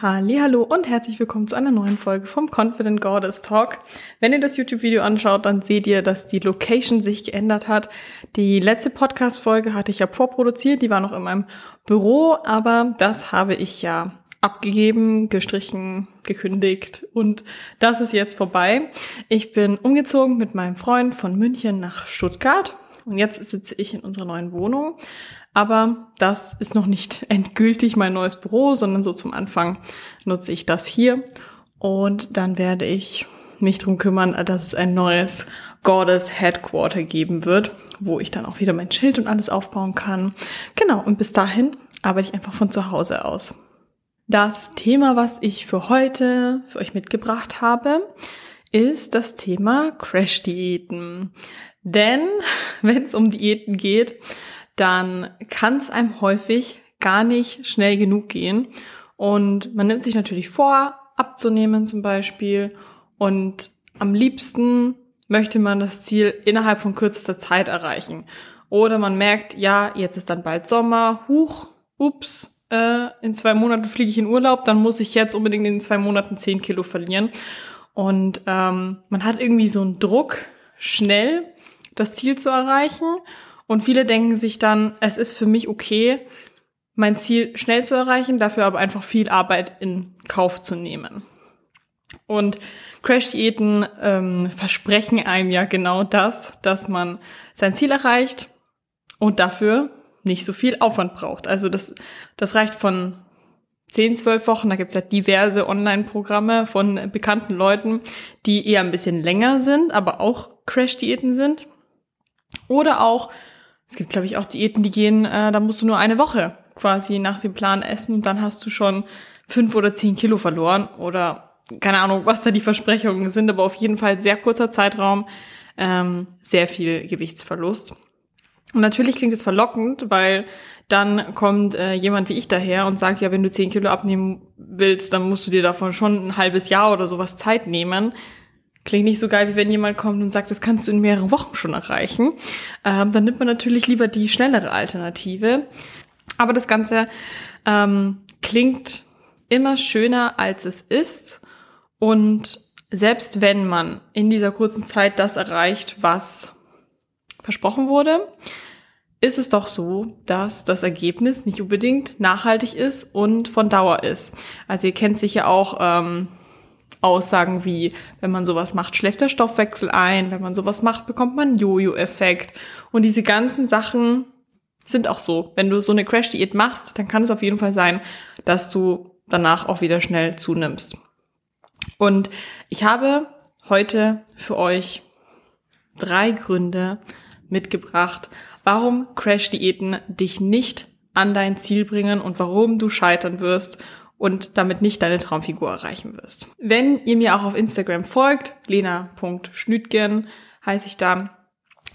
Hallo und herzlich willkommen zu einer neuen Folge vom Confident Goddess Talk. Wenn ihr das YouTube-Video anschaut, dann seht ihr, dass die Location sich geändert hat. Die letzte Podcast-Folge hatte ich ja vorproduziert, die war noch in meinem Büro, aber das habe ich ja abgegeben, gestrichen, gekündigt und das ist jetzt vorbei. Ich bin umgezogen mit meinem Freund von München nach Stuttgart und jetzt sitze ich in unserer neuen Wohnung. Aber das ist noch nicht endgültig mein neues Büro, sondern so zum Anfang nutze ich das hier. Und dann werde ich mich drum kümmern, dass es ein neues Goddess Headquarter geben wird, wo ich dann auch wieder mein Schild und alles aufbauen kann. Genau, und bis dahin arbeite ich einfach von zu Hause aus. Das Thema, was ich für heute für euch mitgebracht habe, ist das Thema Crash-Diäten. Denn wenn es um Diäten geht, dann kann es einem häufig gar nicht schnell genug gehen. Und man nimmt sich natürlich vor, abzunehmen zum Beispiel. Und am liebsten möchte man das Ziel innerhalb von kürzester Zeit erreichen. Oder man merkt, ja, jetzt ist dann bald Sommer, huch, ups, äh, in zwei Monaten fliege ich in Urlaub, dann muss ich jetzt unbedingt in zwei Monaten zehn Kilo verlieren. Und ähm, man hat irgendwie so einen Druck, schnell das Ziel zu erreichen. Und viele denken sich dann, es ist für mich okay, mein Ziel schnell zu erreichen, dafür aber einfach viel Arbeit in Kauf zu nehmen. Und Crash-Diäten ähm, versprechen einem ja genau das, dass man sein Ziel erreicht und dafür nicht so viel Aufwand braucht. Also das, das reicht von 10, 12 Wochen, da gibt es ja diverse Online-Programme von bekannten Leuten, die eher ein bisschen länger sind, aber auch Crash-Diäten sind. Oder auch es gibt, glaube ich, auch Diäten, die gehen, äh, da musst du nur eine Woche quasi nach dem Plan essen und dann hast du schon fünf oder zehn Kilo verloren oder keine Ahnung, was da die Versprechungen sind, aber auf jeden Fall sehr kurzer Zeitraum, ähm, sehr viel Gewichtsverlust. Und natürlich klingt es verlockend, weil dann kommt äh, jemand wie ich daher und sagt, ja, wenn du zehn Kilo abnehmen willst, dann musst du dir davon schon ein halbes Jahr oder sowas Zeit nehmen. Klingt nicht so geil, wie wenn jemand kommt und sagt, das kannst du in mehreren Wochen schon erreichen. Ähm, dann nimmt man natürlich lieber die schnellere Alternative. Aber das Ganze ähm, klingt immer schöner, als es ist. Und selbst wenn man in dieser kurzen Zeit das erreicht, was versprochen wurde, ist es doch so, dass das Ergebnis nicht unbedingt nachhaltig ist und von Dauer ist. Also ihr kennt sicher auch ähm, Aussagen wie, wenn man sowas macht, schläft der Stoffwechsel ein, wenn man sowas macht, bekommt man Jojo-Effekt. Und diese ganzen Sachen sind auch so. Wenn du so eine Crash-Diät machst, dann kann es auf jeden Fall sein, dass du danach auch wieder schnell zunimmst. Und ich habe heute für euch drei Gründe mitgebracht, warum Crash-Diäten dich nicht an dein Ziel bringen und warum du scheitern wirst und damit nicht deine Traumfigur erreichen wirst. Wenn ihr mir auch auf Instagram folgt, lena.schnütgen heiße ich da,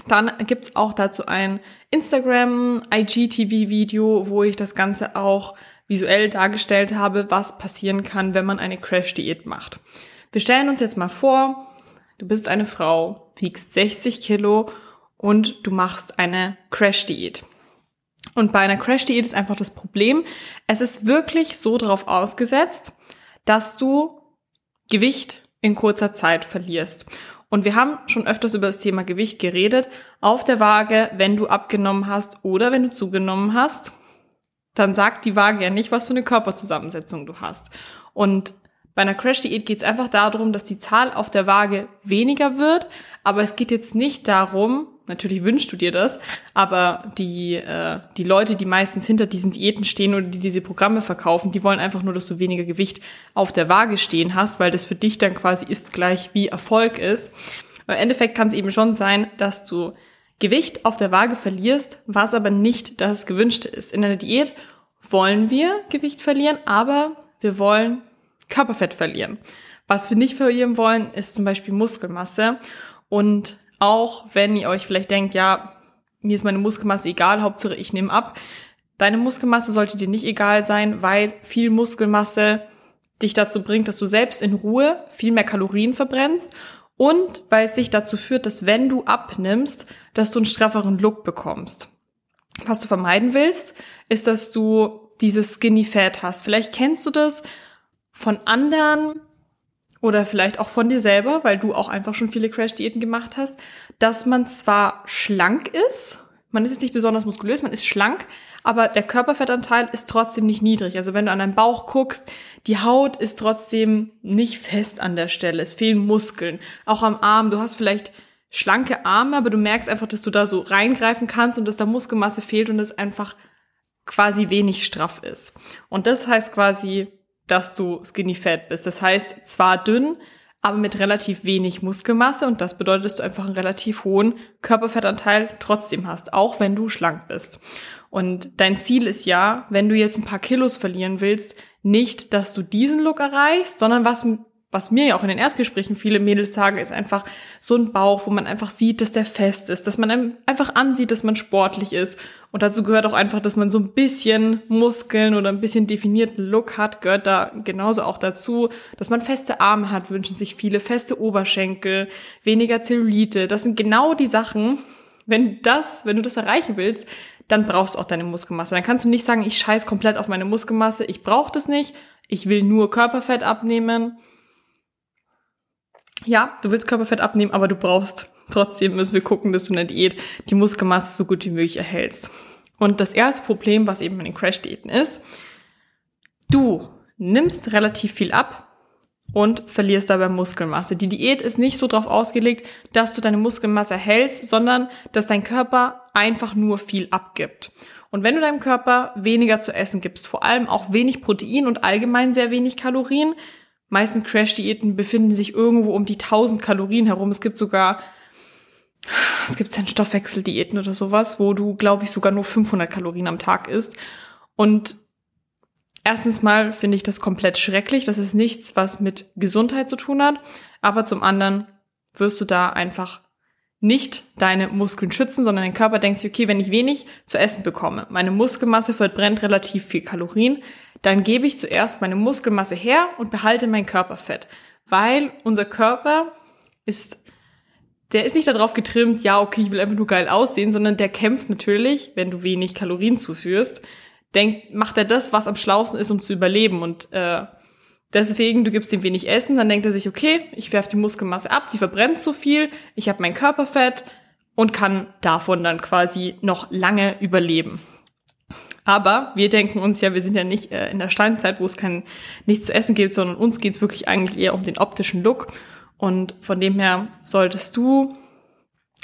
dann gibt's auch dazu ein Instagram IGTV Video, wo ich das Ganze auch visuell dargestellt habe, was passieren kann, wenn man eine Crash Diät macht. Wir stellen uns jetzt mal vor, du bist eine Frau, wiegst 60 Kilo und du machst eine Crash Diät. Und bei einer Crash-Diät ist einfach das Problem, es ist wirklich so darauf ausgesetzt, dass du Gewicht in kurzer Zeit verlierst. Und wir haben schon öfters über das Thema Gewicht geredet. Auf der Waage, wenn du abgenommen hast oder wenn du zugenommen hast, dann sagt die Waage ja nicht, was für eine Körperzusammensetzung du hast. Und bei einer Crash-Diät geht es einfach darum, dass die Zahl auf der Waage weniger wird, aber es geht jetzt nicht darum, natürlich wünschst du dir das, aber die, äh, die Leute, die meistens hinter diesen Diäten stehen oder die diese Programme verkaufen, die wollen einfach nur, dass du weniger Gewicht auf der Waage stehen hast, weil das für dich dann quasi ist gleich wie Erfolg ist. Aber Im Endeffekt kann es eben schon sein, dass du Gewicht auf der Waage verlierst, was aber nicht das Gewünschte ist. In einer Diät wollen wir Gewicht verlieren, aber wir wollen Körperfett verlieren. Was wir nicht verlieren wollen, ist zum Beispiel Muskelmasse. Und auch wenn ihr euch vielleicht denkt, ja, mir ist meine Muskelmasse egal, Hauptsache ich nehme ab. Deine Muskelmasse sollte dir nicht egal sein, weil viel Muskelmasse dich dazu bringt, dass du selbst in Ruhe viel mehr Kalorien verbrennst und weil es dich dazu führt, dass wenn du abnimmst, dass du einen strafferen Look bekommst. Was du vermeiden willst, ist, dass du dieses Skinny Fat hast. Vielleicht kennst du das von anderen oder vielleicht auch von dir selber, weil du auch einfach schon viele Crash-Diäten gemacht hast, dass man zwar schlank ist, man ist jetzt nicht besonders muskulös, man ist schlank, aber der Körperfettanteil ist trotzdem nicht niedrig. Also wenn du an deinen Bauch guckst, die Haut ist trotzdem nicht fest an der Stelle. Es fehlen Muskeln. Auch am Arm, du hast vielleicht schlanke Arme, aber du merkst einfach, dass du da so reingreifen kannst und dass da Muskelmasse fehlt und es einfach quasi wenig straff ist. Und das heißt quasi, dass du skinny fat bist. Das heißt, zwar dünn, aber mit relativ wenig Muskelmasse und das bedeutet, dass du einfach einen relativ hohen Körperfettanteil trotzdem hast, auch wenn du schlank bist. Und dein Ziel ist ja, wenn du jetzt ein paar Kilos verlieren willst, nicht, dass du diesen Look erreichst, sondern was was mir ja auch in den Erstgesprächen viele Mädels sagen, ist einfach so ein Bauch, wo man einfach sieht, dass der fest ist, dass man einfach ansieht, dass man sportlich ist. Und dazu gehört auch einfach, dass man so ein bisschen Muskeln oder ein bisschen definierten Look hat, gehört da genauso auch dazu, dass man feste Arme hat, wünschen sich viele feste Oberschenkel, weniger Zellulite. Das sind genau die Sachen, wenn das, wenn du das erreichen willst, dann brauchst du auch deine Muskelmasse. Dann kannst du nicht sagen, ich scheiß komplett auf meine Muskelmasse, ich brauche das nicht, ich will nur Körperfett abnehmen ja, du willst Körperfett abnehmen, aber du brauchst trotzdem müssen wir gucken, dass du in der Diät die Muskelmasse so gut wie möglich erhältst. Und das erste Problem, was eben in den Crash-Diäten ist, du nimmst relativ viel ab und verlierst dabei Muskelmasse. Die Diät ist nicht so darauf ausgelegt, dass du deine Muskelmasse hältst, sondern dass dein Körper einfach nur viel abgibt. Und wenn du deinem Körper weniger zu essen gibst, vor allem auch wenig Protein und allgemein sehr wenig Kalorien, meisten Crash-Diäten befinden sich irgendwo um die 1000 Kalorien herum. Es gibt sogar, es gibt dann Stoffwechseldiäten oder sowas, wo du, glaube ich, sogar nur 500 Kalorien am Tag isst. Und erstens mal finde ich das komplett schrecklich. Das ist nichts, was mit Gesundheit zu tun hat. Aber zum anderen wirst du da einfach nicht deine Muskeln schützen, sondern dein Körper denkt sich, okay, wenn ich wenig zu essen bekomme, meine Muskelmasse verbrennt relativ viel Kalorien, dann gebe ich zuerst meine Muskelmasse her und behalte mein Körperfett. Weil unser Körper ist, der ist nicht darauf getrimmt, ja, okay, ich will einfach nur geil aussehen, sondern der kämpft natürlich, wenn du wenig Kalorien zuführst, denkt, macht er das, was am schlausten ist, um zu überleben. Und äh, deswegen, du gibst ihm wenig Essen, dann denkt er sich, okay, ich werfe die Muskelmasse ab, die verbrennt zu viel, ich habe mein Körperfett und kann davon dann quasi noch lange überleben. Aber wir denken uns ja, wir sind ja nicht äh, in der Steinzeit, wo es kein nichts zu essen gibt, sondern uns geht's wirklich eigentlich eher um den optischen Look. Und von dem her solltest du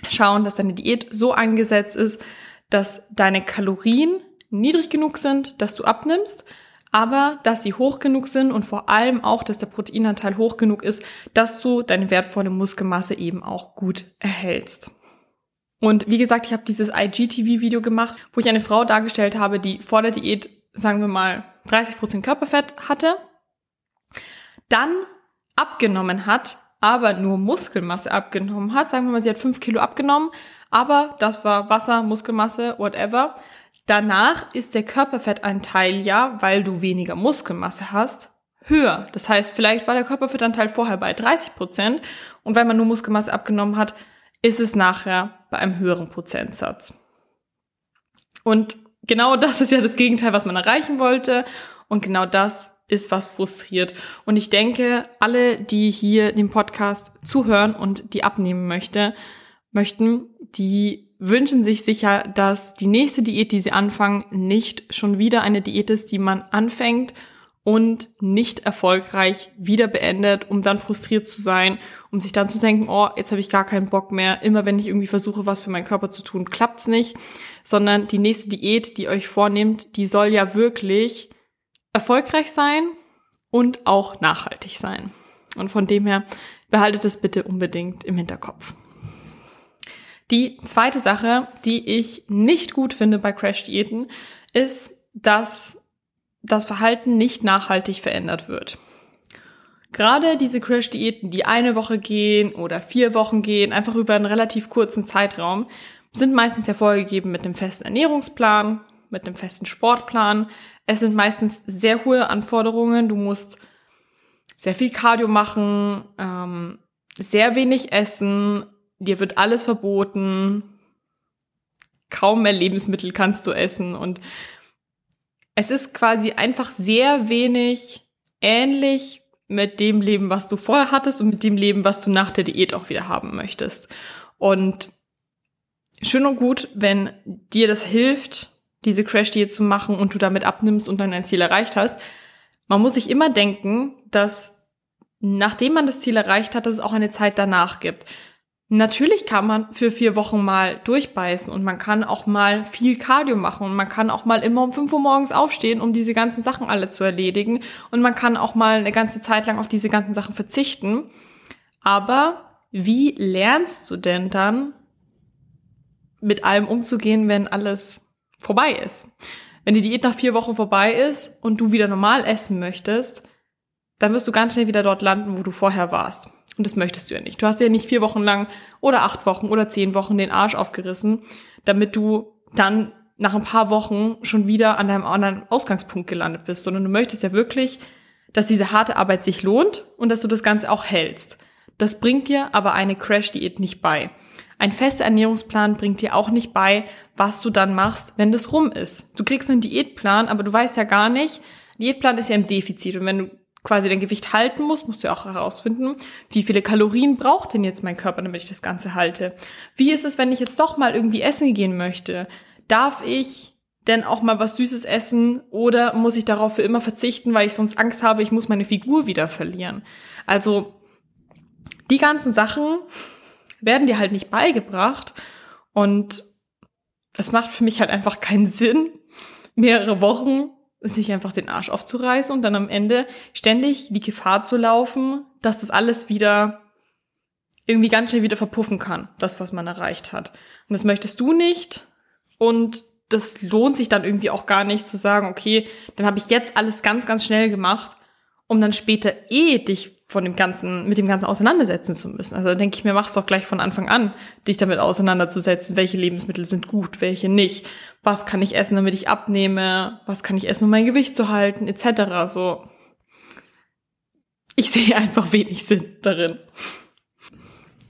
schauen, dass deine Diät so eingesetzt ist, dass deine Kalorien niedrig genug sind, dass du abnimmst, aber dass sie hoch genug sind und vor allem auch, dass der Proteinanteil hoch genug ist, dass du deine wertvolle Muskelmasse eben auch gut erhältst. Und wie gesagt, ich habe dieses IGTV-Video gemacht, wo ich eine Frau dargestellt habe, die vor der Diät, sagen wir mal, 30% Körperfett hatte, dann abgenommen hat, aber nur Muskelmasse abgenommen hat. Sagen wir mal, sie hat 5 Kilo abgenommen, aber das war Wasser, Muskelmasse, whatever. Danach ist der Körperfettanteil ja, weil du weniger Muskelmasse hast, höher. Das heißt, vielleicht war der Körperfettanteil vorher bei 30 Prozent und weil man nur Muskelmasse abgenommen hat, ist es nachher bei einem höheren Prozentsatz. Und genau das ist ja das Gegenteil, was man erreichen wollte. Und genau das ist, was frustriert. Und ich denke, alle, die hier dem Podcast zuhören und die abnehmen möchte, möchten, die wünschen sich sicher, dass die nächste Diät, die sie anfangen, nicht schon wieder eine Diät ist, die man anfängt und nicht erfolgreich wieder beendet, um dann frustriert zu sein, um sich dann zu denken, oh, jetzt habe ich gar keinen Bock mehr. Immer wenn ich irgendwie versuche, was für meinen Körper zu tun, klappt's nicht, sondern die nächste Diät, die euch vornehmt, die soll ja wirklich erfolgreich sein und auch nachhaltig sein. Und von dem her behaltet es bitte unbedingt im Hinterkopf. Die zweite Sache, die ich nicht gut finde bei Crash-Diäten, ist, dass das Verhalten nicht nachhaltig verändert wird. Gerade diese Crash-Diäten, die eine Woche gehen oder vier Wochen gehen, einfach über einen relativ kurzen Zeitraum, sind meistens hervorgegeben mit einem festen Ernährungsplan, mit einem festen Sportplan. Es sind meistens sehr hohe Anforderungen. Du musst sehr viel Cardio machen, ähm, sehr wenig essen, dir wird alles verboten, kaum mehr Lebensmittel kannst du essen und es ist quasi einfach sehr wenig ähnlich mit dem Leben, was du vorher hattest und mit dem Leben, was du nach der Diät auch wieder haben möchtest. Und schön und gut, wenn dir das hilft, diese Crash-Diät zu machen und du damit abnimmst und dann dein Ziel erreicht hast. Man muss sich immer denken, dass nachdem man das Ziel erreicht hat, dass es auch eine Zeit danach gibt. Natürlich kann man für vier Wochen mal durchbeißen und man kann auch mal viel Cardio machen und man kann auch mal immer um fünf Uhr morgens aufstehen, um diese ganzen Sachen alle zu erledigen und man kann auch mal eine ganze Zeit lang auf diese ganzen Sachen verzichten. Aber wie lernst du denn dann mit allem umzugehen, wenn alles vorbei ist? Wenn die Diät nach vier Wochen vorbei ist und du wieder normal essen möchtest, dann wirst du ganz schnell wieder dort landen, wo du vorher warst. Und das möchtest du ja nicht. Du hast ja nicht vier Wochen lang oder acht Wochen oder zehn Wochen den Arsch aufgerissen, damit du dann nach ein paar Wochen schon wieder an deinem anderen Ausgangspunkt gelandet bist, sondern du möchtest ja wirklich, dass diese harte Arbeit sich lohnt und dass du das Ganze auch hältst. Das bringt dir aber eine Crash-Diät nicht bei. Ein fester Ernährungsplan bringt dir auch nicht bei, was du dann machst, wenn das rum ist. Du kriegst einen Diätplan, aber du weißt ja gar nicht, Diätplan ist ja im Defizit und wenn du quasi dein Gewicht halten muss, musst du auch herausfinden, wie viele Kalorien braucht denn jetzt mein Körper, damit ich das Ganze halte? Wie ist es, wenn ich jetzt doch mal irgendwie essen gehen möchte? Darf ich denn auch mal was Süßes essen oder muss ich darauf für immer verzichten, weil ich sonst Angst habe, ich muss meine Figur wieder verlieren? Also die ganzen Sachen werden dir halt nicht beigebracht und es macht für mich halt einfach keinen Sinn, mehrere Wochen sich einfach den Arsch aufzureißen und dann am Ende ständig die Gefahr zu laufen, dass das alles wieder irgendwie ganz schnell wieder verpuffen kann, das, was man erreicht hat. Und das möchtest du nicht. Und das lohnt sich dann irgendwie auch gar nicht zu sagen, okay, dann habe ich jetzt alles ganz, ganz schnell gemacht, um dann später eh dich von dem Ganzen, mit dem Ganzen auseinandersetzen zu müssen. Also denke ich mir, mach's doch gleich von Anfang an, dich damit auseinanderzusetzen, welche Lebensmittel sind gut, welche nicht, was kann ich essen, damit ich abnehme, was kann ich essen, um mein Gewicht zu halten, etc. So. Ich sehe einfach wenig Sinn darin.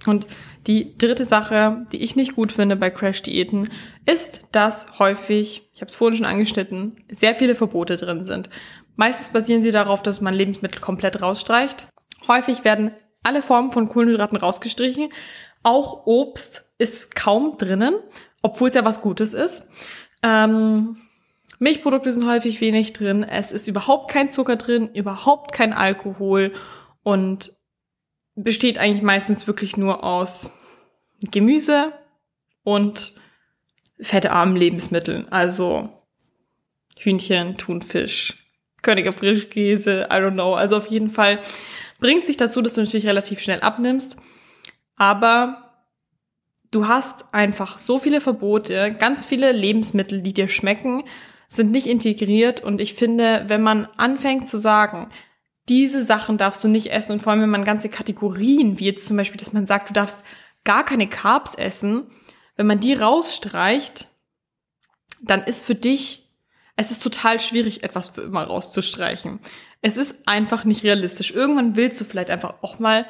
Und die dritte Sache, die ich nicht gut finde bei Crash-Diäten, ist, dass häufig, ich habe es vorhin schon angeschnitten, sehr viele Verbote drin sind. Meistens basieren sie darauf, dass man Lebensmittel komplett rausstreicht Häufig werden alle Formen von Kohlenhydraten rausgestrichen. Auch Obst ist kaum drinnen, obwohl es ja was Gutes ist. Ähm, Milchprodukte sind häufig wenig drin. Es ist überhaupt kein Zucker drin, überhaupt kein Alkohol und besteht eigentlich meistens wirklich nur aus Gemüse und fettarmen Lebensmitteln. Also Hühnchen, Thunfisch, Königer Frischkäse, I don't know. Also auf jeden Fall bringt sich dazu, dass du natürlich relativ schnell abnimmst. Aber du hast einfach so viele Verbote, ganz viele Lebensmittel, die dir schmecken, sind nicht integriert. Und ich finde, wenn man anfängt zu sagen, diese Sachen darfst du nicht essen und vor allem, wenn man ganze Kategorien, wie jetzt zum Beispiel, dass man sagt, du darfst gar keine Carbs essen, wenn man die rausstreicht, dann ist für dich, es ist total schwierig, etwas für immer rauszustreichen. Es ist einfach nicht realistisch. Irgendwann willst du vielleicht einfach auch mal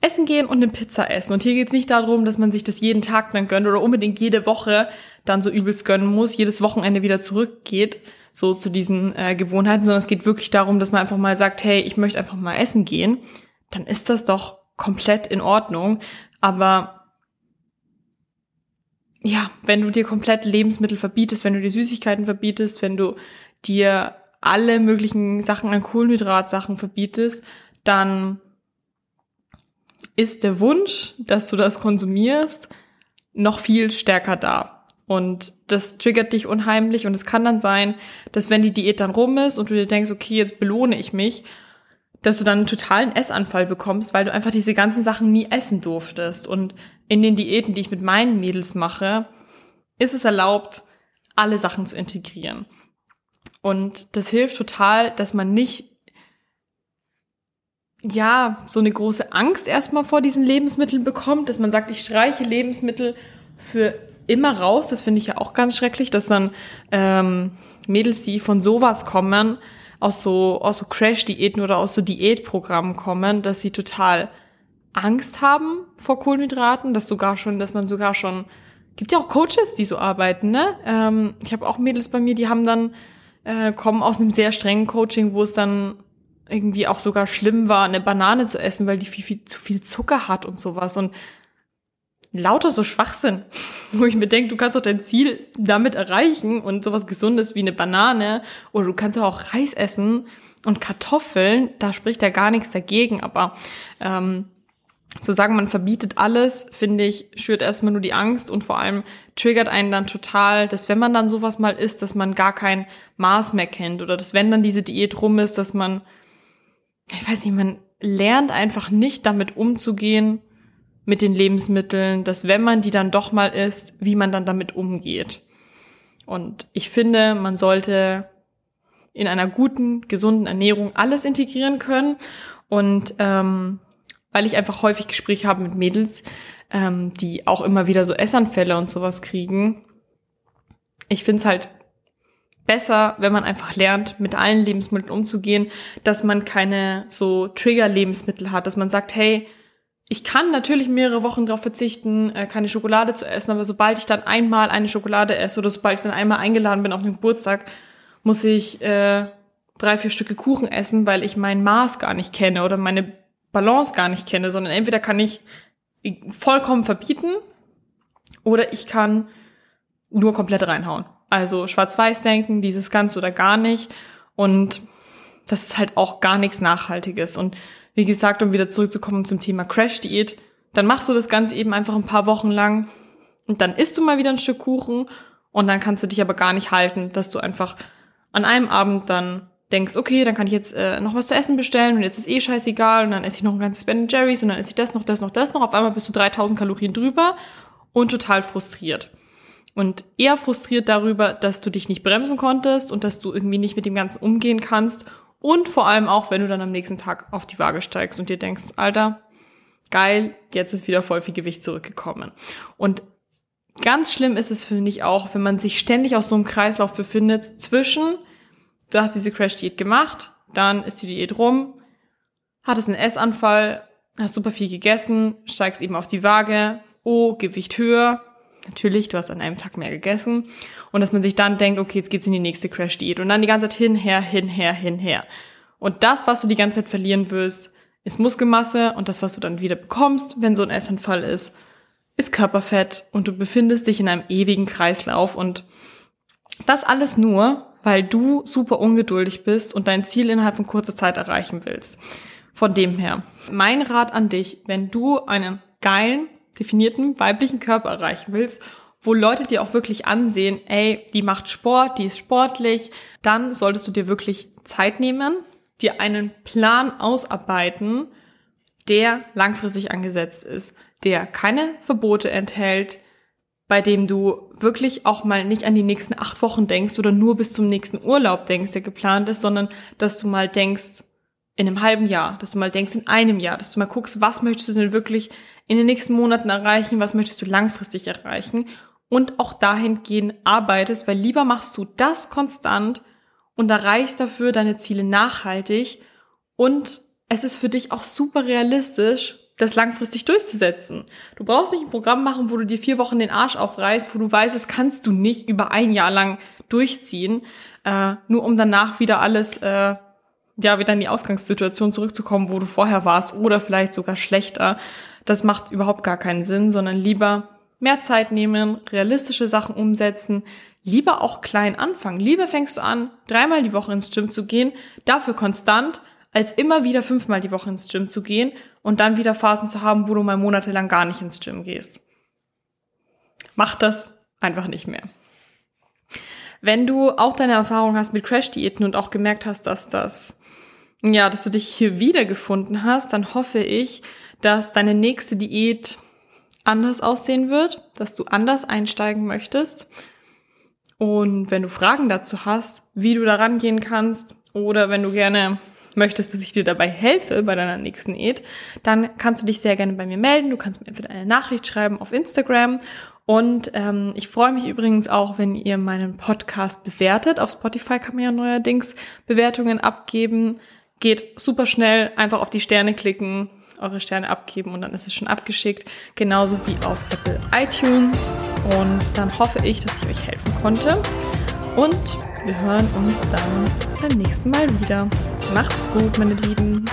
essen gehen und eine Pizza essen. Und hier geht es nicht darum, dass man sich das jeden Tag dann gönnt oder unbedingt jede Woche dann so übelst gönnen muss, jedes Wochenende wieder zurückgeht, so zu diesen äh, Gewohnheiten, sondern es geht wirklich darum, dass man einfach mal sagt, hey, ich möchte einfach mal essen gehen. Dann ist das doch komplett in Ordnung. Aber ja, wenn du dir komplett Lebensmittel verbietest, wenn du dir Süßigkeiten verbietest, wenn du dir alle möglichen Sachen an Kohlenhydratsachen verbietest, dann ist der Wunsch, dass du das konsumierst, noch viel stärker da. Und das triggert dich unheimlich und es kann dann sein, dass wenn die Diät dann rum ist und du dir denkst, okay, jetzt belohne ich mich, dass du dann einen totalen Essanfall bekommst, weil du einfach diese ganzen Sachen nie essen durftest. Und in den Diäten, die ich mit meinen Mädels mache, ist es erlaubt, alle Sachen zu integrieren. Und das hilft total, dass man nicht ja, so eine große Angst erstmal vor diesen Lebensmitteln bekommt, dass man sagt, ich streiche Lebensmittel für immer raus. Das finde ich ja auch ganz schrecklich, dass dann ähm, Mädels, die von sowas kommen, aus so, aus so Crash-Diäten oder aus so Diätprogrammen kommen, dass sie total Angst haben vor Kohlenhydraten, dass sogar schon, dass man sogar schon, gibt ja auch Coaches, die so arbeiten, ne? Ähm, ich habe auch Mädels bei mir, die haben dann äh, kommen aus einem sehr strengen Coaching, wo es dann irgendwie auch sogar schlimm war, eine Banane zu essen, weil die viel, viel zu viel Zucker hat und sowas. Und lauter so Schwachsinn, wo ich mir denke, du kannst doch dein Ziel damit erreichen und sowas Gesundes wie eine Banane oder du kannst auch Reis essen und Kartoffeln, da spricht ja gar nichts dagegen, aber ähm, zu sagen, man verbietet alles, finde ich, schürt erstmal nur die Angst und vor allem triggert einen dann total, dass wenn man dann sowas mal isst, dass man gar kein Maß mehr kennt oder dass wenn dann diese Diät rum ist, dass man, ich weiß nicht, man lernt einfach nicht damit umzugehen, mit den Lebensmitteln, dass wenn man die dann doch mal isst, wie man dann damit umgeht. Und ich finde, man sollte in einer guten, gesunden Ernährung alles integrieren können. Und ähm, weil ich einfach häufig Gespräche habe mit Mädels, ähm, die auch immer wieder so Essanfälle und sowas kriegen. Ich finde es halt besser, wenn man einfach lernt, mit allen Lebensmitteln umzugehen, dass man keine so Trigger-Lebensmittel hat, dass man sagt, hey, ich kann natürlich mehrere Wochen darauf verzichten, äh, keine Schokolade zu essen, aber sobald ich dann einmal eine Schokolade esse oder sobald ich dann einmal eingeladen bin auf den Geburtstag, muss ich äh, drei, vier Stücke Kuchen essen, weil ich mein Maß gar nicht kenne oder meine Balance gar nicht kenne, sondern entweder kann ich vollkommen verbieten oder ich kann nur komplett reinhauen. Also schwarz-weiß denken, dieses ganz oder gar nicht. Und das ist halt auch gar nichts Nachhaltiges. Und wie gesagt, um wieder zurückzukommen zum Thema Crash-Diät, dann machst du das Ganze eben einfach ein paar Wochen lang und dann isst du mal wieder ein Stück Kuchen und dann kannst du dich aber gar nicht halten, dass du einfach an einem Abend dann denkst, okay, dann kann ich jetzt äh, noch was zu essen bestellen und jetzt ist eh scheißegal und dann esse ich noch ein ganzes Ben Jerry's und dann esse ich das noch, das noch, das noch. Auf einmal bist du 3000 Kalorien drüber und total frustriert. Und eher frustriert darüber, dass du dich nicht bremsen konntest und dass du irgendwie nicht mit dem Ganzen umgehen kannst und vor allem auch, wenn du dann am nächsten Tag auf die Waage steigst und dir denkst, Alter, geil, jetzt ist wieder voll viel Gewicht zurückgekommen. Und ganz schlimm ist es, finde ich, auch, wenn man sich ständig aus so einem Kreislauf befindet zwischen, du hast diese Crash-Diät gemacht, dann ist die Diät rum, hattest einen Essanfall, hast super viel gegessen, steigst eben auf die Waage, oh, Gewicht höher, natürlich, du hast an einem Tag mehr gegessen. Und dass man sich dann denkt, okay, jetzt geht's in die nächste Crash-Diät. Und dann die ganze Zeit hinher, hinher, hinher. Und das, was du die ganze Zeit verlieren wirst, ist Muskelmasse. Und das, was du dann wieder bekommst, wenn so ein Essanfall ist, ist Körperfett. Und du befindest dich in einem ewigen Kreislauf. Und das alles nur, weil du super ungeduldig bist und dein Ziel innerhalb von kurzer Zeit erreichen willst. Von dem her, mein Rat an dich, wenn du einen geilen, definierten weiblichen Körper erreichen willst, wo Leute dir auch wirklich ansehen, ey, die macht Sport, die ist sportlich, dann solltest du dir wirklich Zeit nehmen, dir einen Plan ausarbeiten, der langfristig angesetzt ist, der keine Verbote enthält, bei dem du wirklich auch mal nicht an die nächsten acht Wochen denkst oder nur bis zum nächsten Urlaub denkst, der geplant ist, sondern dass du mal denkst in einem halben Jahr, dass du mal denkst in einem Jahr, dass du mal guckst, was möchtest du denn wirklich in den nächsten Monaten erreichen, was möchtest du langfristig erreichen und auch dahingehend arbeitest, weil lieber machst du das konstant und erreichst dafür deine Ziele nachhaltig und es ist für dich auch super realistisch, das langfristig durchzusetzen. Du brauchst nicht ein Programm machen, wo du dir vier Wochen den Arsch aufreißt, wo du weißt, das kannst du nicht über ein Jahr lang durchziehen, äh, nur um danach wieder alles, äh, ja, wieder in die Ausgangssituation zurückzukommen, wo du vorher warst oder vielleicht sogar schlechter. Das macht überhaupt gar keinen Sinn, sondern lieber mehr Zeit nehmen, realistische Sachen umsetzen, lieber auch klein anfangen. Lieber fängst du an, dreimal die Woche ins Gym zu gehen, dafür konstant, als immer wieder fünfmal die Woche ins Gym zu gehen und dann wieder Phasen zu haben, wo du mal monatelang gar nicht ins Gym gehst. Mach das einfach nicht mehr. Wenn du auch deine Erfahrung hast mit Crash-Diäten und auch gemerkt hast, dass das, ja, dass du dich hier wiedergefunden hast, dann hoffe ich, dass deine nächste Diät anders aussehen wird, dass du anders einsteigen möchtest. Und wenn du Fragen dazu hast, wie du da rangehen kannst, oder wenn du gerne möchtest, dass ich dir dabei helfe bei deiner nächsten Diät, dann kannst du dich sehr gerne bei mir melden. Du kannst mir entweder eine Nachricht schreiben auf Instagram. Und ähm, ich freue mich übrigens auch, wenn ihr meinen Podcast bewertet. Auf Spotify kann man ja neuerdings Bewertungen abgeben. Geht super schnell, einfach auf die Sterne klicken, eure Sterne abgeben und dann ist es schon abgeschickt. Genauso wie auf Apple iTunes. Und dann hoffe ich, dass ich euch helfen konnte. Und wir hören uns dann beim nächsten Mal wieder. Macht's gut, meine Lieben.